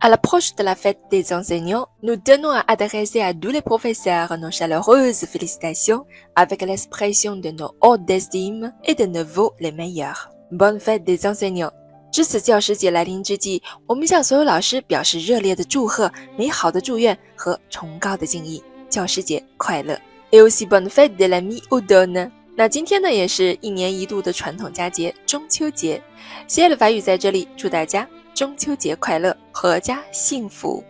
À l'approche de la fête des enseignants, nous tenons à adresser à tous les professeurs nos chaleureuses félicitations avec l'expression de nos hautes estimes et de nos vœux les meilleurs. Bonne fête des enseignants！值此教师节来临之际，我们向所有老师表示热烈的祝贺、美好的祝愿和崇高的敬意。教师节快乐！Et aussi bonne fête de la mi-automne！那今天呢，也是一年一度的传统佳节——中秋节。谢谢的法语在这里，祝大家。 中秋节快乐，阖家幸福。